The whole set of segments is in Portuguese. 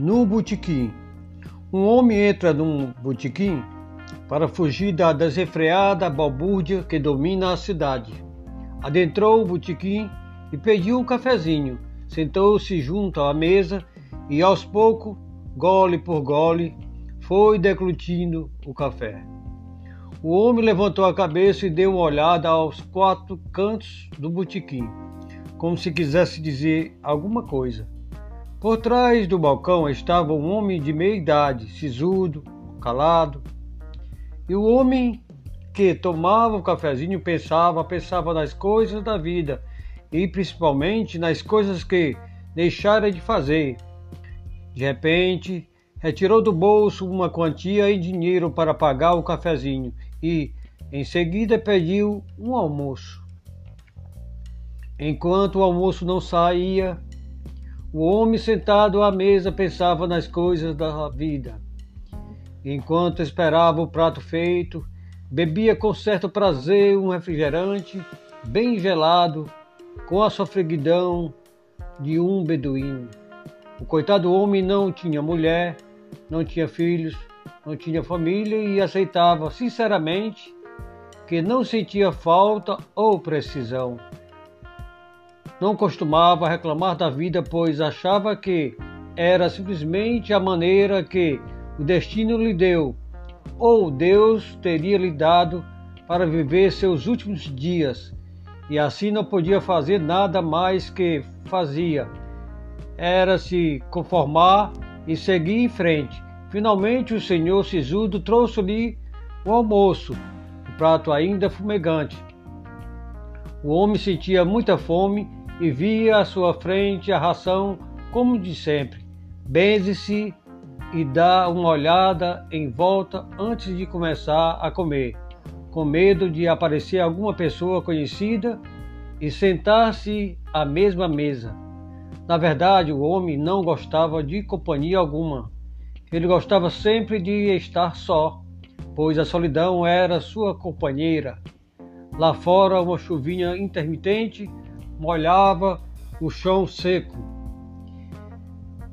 No botequim. Um homem entra num botequim para fugir da desenfreada balbúrdia que domina a cidade. Adentrou o botequim e pediu um cafezinho. Sentou-se junto à mesa e aos poucos, gole por gole, foi deglutindo o café. O homem levantou a cabeça e deu uma olhada aos quatro cantos do botequim, como se quisesse dizer alguma coisa. Por trás do balcão estava um homem de meia idade, sisudo, calado. E o homem que tomava o cafezinho pensava, pensava nas coisas da vida e principalmente nas coisas que deixara de fazer. De repente, retirou do bolso uma quantia em dinheiro para pagar o cafezinho e, em seguida, pediu um almoço. Enquanto o almoço não saía, o homem sentado à mesa pensava nas coisas da vida. Enquanto esperava o prato feito, bebia com certo prazer um refrigerante bem gelado, com a sofreguidão de um beduíno. O coitado homem não tinha mulher, não tinha filhos, não tinha família e aceitava sinceramente que não sentia falta ou precisão. Não costumava reclamar da vida, pois achava que era simplesmente a maneira que o destino lhe deu, ou Deus teria lhe dado para viver seus últimos dias, e assim não podia fazer nada mais que fazia. Era se conformar e seguir em frente. Finalmente o senhor Sisudo trouxe-lhe o almoço, o prato ainda fumegante. O homem sentia muita fome e via à sua frente a ração como de sempre. Benze-se e dá uma olhada em volta antes de começar a comer, com medo de aparecer alguma pessoa conhecida e sentar-se à mesma mesa. Na verdade, o homem não gostava de companhia alguma. Ele gostava sempre de estar só, pois a solidão era sua companheira. Lá fora, uma chuvinha intermitente molhava o chão seco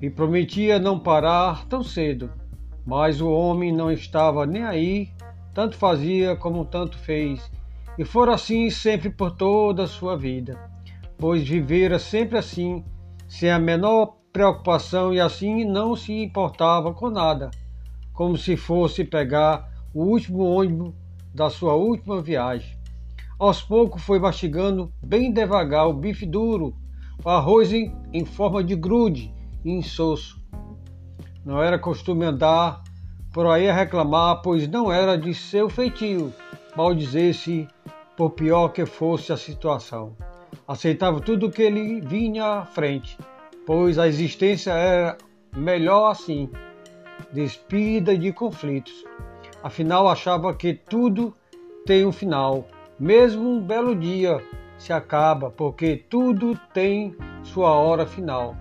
e prometia não parar tão cedo. Mas o homem não estava nem aí, tanto fazia como tanto fez, e fora assim sempre por toda a sua vida, pois vivera sempre assim, sem a menor preocupação e assim não se importava com nada, como se fosse pegar o último ônibus da sua última viagem. Aos poucos foi mastigando bem devagar o bife duro, o arroz em, em forma de grude e insosso. Não era costume andar por aí a reclamar, pois não era de seu feitio maldizer-se por pior que fosse a situação. Aceitava tudo que lhe vinha à frente, pois a existência era melhor assim, despida de conflitos. Afinal, achava que tudo tem um final mesmo um belo dia se acaba, porque tudo tem sua hora final.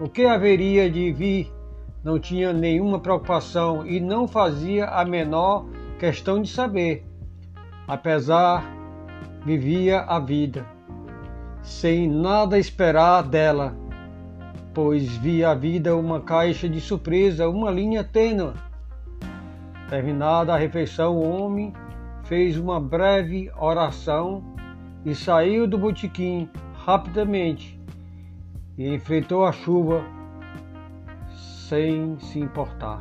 O que haveria de vir não tinha nenhuma preocupação e não fazia a menor questão de saber. Apesar, vivia a vida, sem nada esperar dela, pois via a vida uma caixa de surpresa, uma linha tênue. Terminada a refeição, o homem fez uma breve oração e saiu do botequim rapidamente e enfrentou a chuva sem se importar.